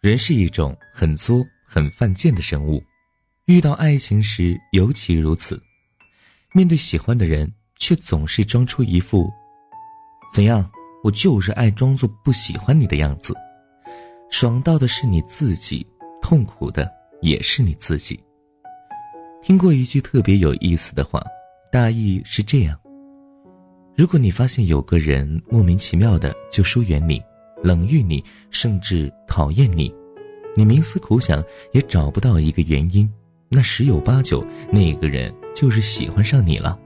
人是一种很作、很犯贱的生物，遇到爱情时尤其如此。面对喜欢的人，却总是装出一副“怎样，我就是爱装作不喜欢你的样子”。爽到的是你自己，痛苦的也是你自己。听过一句特别有意思的话，大意是这样：如果你发现有个人莫名其妙的就疏远你。冷遇你，甚至讨厌你，你冥思苦想也找不到一个原因，那十有八九那个人就是喜欢上你了。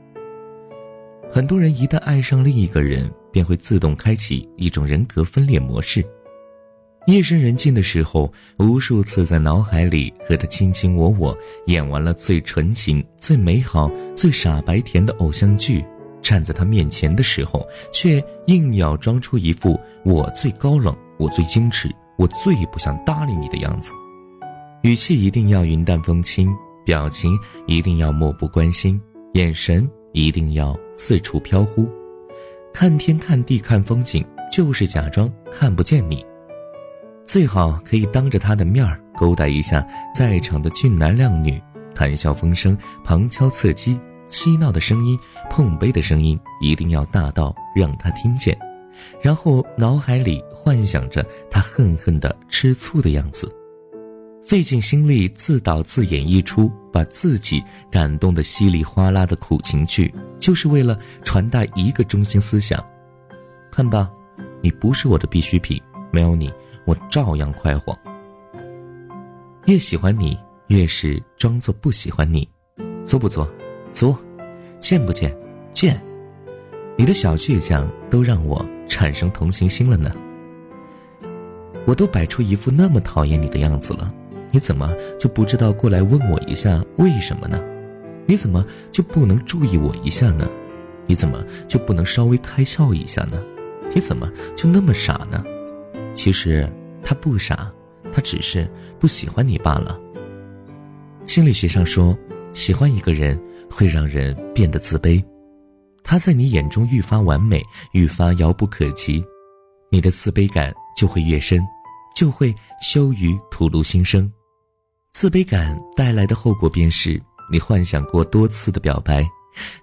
很多人一旦爱上另一个人，便会自动开启一种人格分裂模式。夜深人静的时候，无数次在脑海里和他卿卿我我，演完了最纯情、最美好、最傻白甜的偶像剧。站在他面前的时候，却硬要装出一副我最高冷、我最矜持、我最不想搭理你的样子，语气一定要云淡风轻，表情一定要漠不关心，眼神一定要四处飘忽，看天看地看风景，就是假装看不见你。最好可以当着他的面儿勾搭一下在场的俊男靓女，谈笑风生，旁敲侧击。嬉闹的声音，碰杯的声音，一定要大到让他听见，然后脑海里幻想着他恨恨的吃醋的样子，费尽心力自导自演一出把自己感动的稀里哗啦的苦情剧，就是为了传达一个中心思想：看吧，你不是我的必需品，没有你，我照样快活。越喜欢你，越是装作不喜欢你，做不做？作，见不见？见。你的小倔强都让我产生同情心了呢。我都摆出一副那么讨厌你的样子了，你怎么就不知道过来问我一下为什么呢？你怎么就不能注意我一下呢？你怎么就不能稍微开窍一下呢？你怎么就那么傻呢？其实他不傻，他只是不喜欢你罢了。心理学上说，喜欢一个人。会让人变得自卑，他在你眼中愈发完美，愈发遥不可及，你的自卑感就会越深，就会羞于吐露心声。自卑感带来的后果便是，你幻想过多次的表白，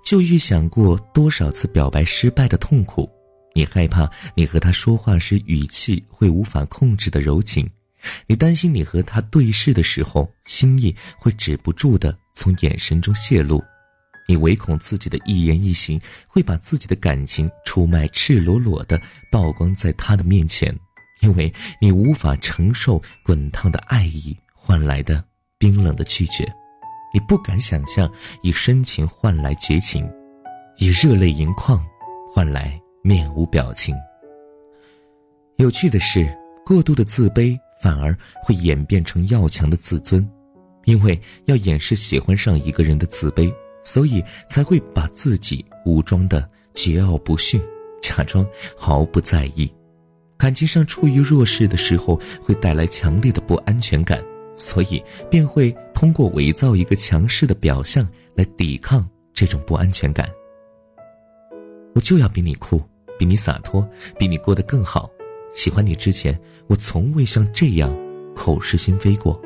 就预想过多少次表白失败的痛苦。你害怕你和他说话时语气会无法控制的柔情，你担心你和他对视的时候心意会止不住的从眼神中泄露。你唯恐自己的一言一行会把自己的感情出卖，赤裸裸的曝光在他的面前，因为你无法承受滚烫的爱意换来的冰冷的拒绝，你不敢想象以深情换来绝情，以热泪盈眶换来面无表情。有趣的是，过度的自卑反而会演变成要强的自尊，因为要掩饰喜欢上一个人的自卑。所以才会把自己武装的桀骜不驯，假装毫不在意。感情上处于弱势的时候，会带来强烈的不安全感，所以便会通过伪造一个强势的表象来抵抗这种不安全感。我就要比你酷，比你洒脱，比你过得更好。喜欢你之前，我从未像这样口是心非过。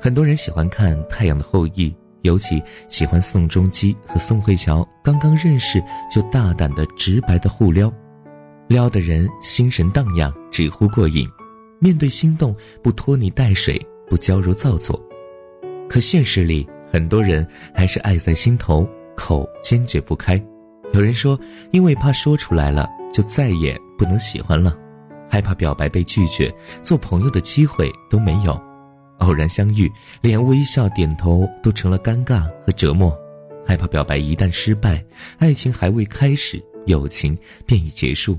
很多人喜欢看《太阳的后裔》。尤其喜欢宋仲基和宋慧乔刚刚认识就大胆的直白的互撩，撩的人心神荡漾，直呼过瘾。面对心动，不拖泥带水，不娇柔造作。可现实里，很多人还是爱在心头，口坚决不开。有人说，因为怕说出来了就再也不能喜欢了，害怕表白被拒绝，做朋友的机会都没有。偶然相遇，连微笑点头都成了尴尬和折磨，害怕表白一旦失败，爱情还未开始，友情便已结束。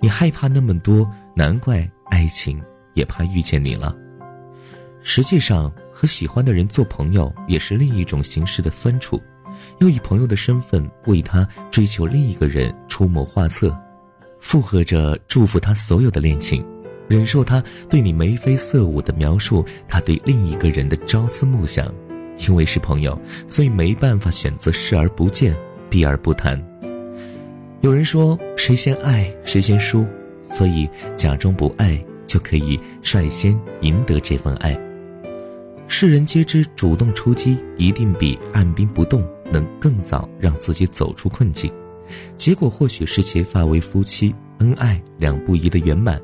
你害怕那么多，难怪爱情也怕遇见你了。实际上，和喜欢的人做朋友也是另一种形式的酸楚，又以朋友的身份为他追求另一个人出谋划策，附和着祝福他所有的恋情。忍受他对你眉飞色舞的描述，他对另一个人的朝思暮想，因为是朋友，所以没办法选择视而不见，避而不谈。有人说谁先爱谁先输，所以假装不爱就可以率先赢得这份爱。世人皆知，主动出击一定比按兵不动能更早让自己走出困境，结果或许是结发为夫妻，恩爱两不疑的圆满。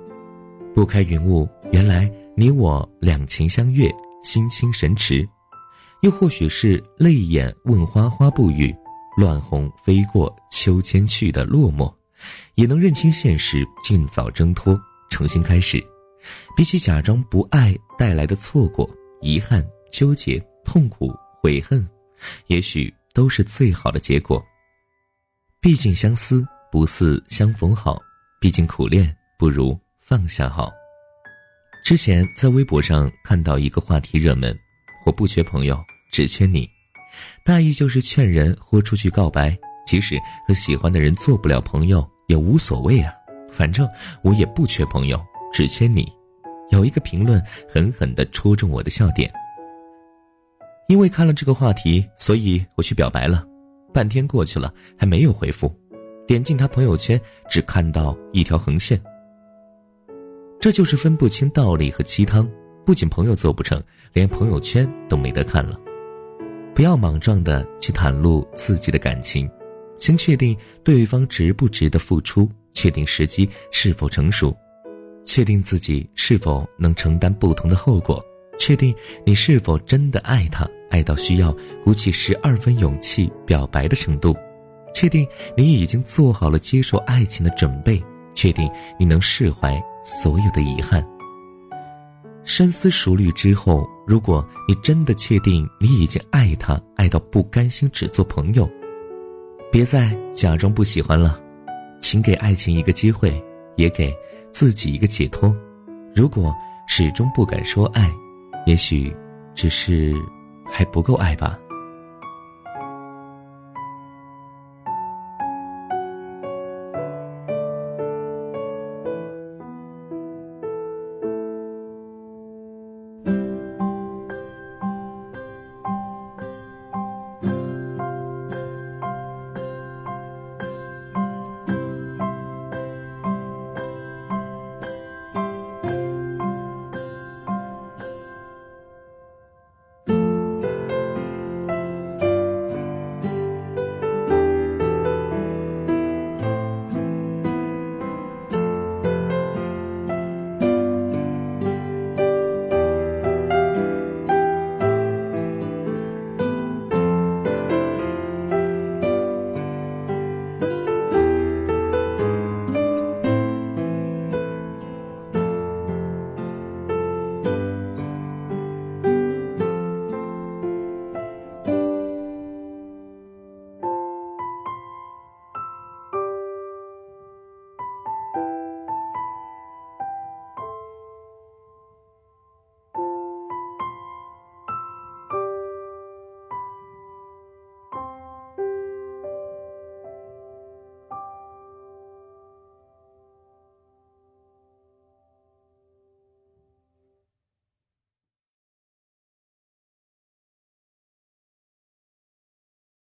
拨开云雾，原来你我两情相悦，心清神驰；又或许是泪眼问花花不语，乱红飞过秋千去的落寞，也能认清现实，尽早挣脱，重新开始。比起假装不爱带来的错过。遗憾、纠结、痛苦、悔恨，也许都是最好的结果。毕竟相思不似相逢好，毕竟苦恋不如放下好。之前在微博上看到一个话题热门：“我不缺朋友，只缺你。”大意就是劝人豁出去告白，即使和喜欢的人做不了朋友也无所谓啊，反正我也不缺朋友，只缺你。有一个评论狠狠地戳中我的笑点。因为看了这个话题，所以我去表白了。半天过去了，还没有回复。点进他朋友圈，只看到一条横线。这就是分不清道理和鸡汤，不仅朋友做不成，连朋友圈都没得看了。不要莽撞的去袒露自己的感情，先确定对方值不值得付出，确定时机是否成熟。确定自己是否能承担不同的后果，确定你是否真的爱他，爱到需要鼓起十二分勇气表白的程度，确定你已经做好了接受爱情的准备，确定你能释怀所有的遗憾。深思熟虑之后，如果你真的确定你已经爱他，爱到不甘心只做朋友，别再假装不喜欢了，请给爱情一个机会，也给。自己一个解脱。如果始终不敢说爱，也许只是还不够爱吧。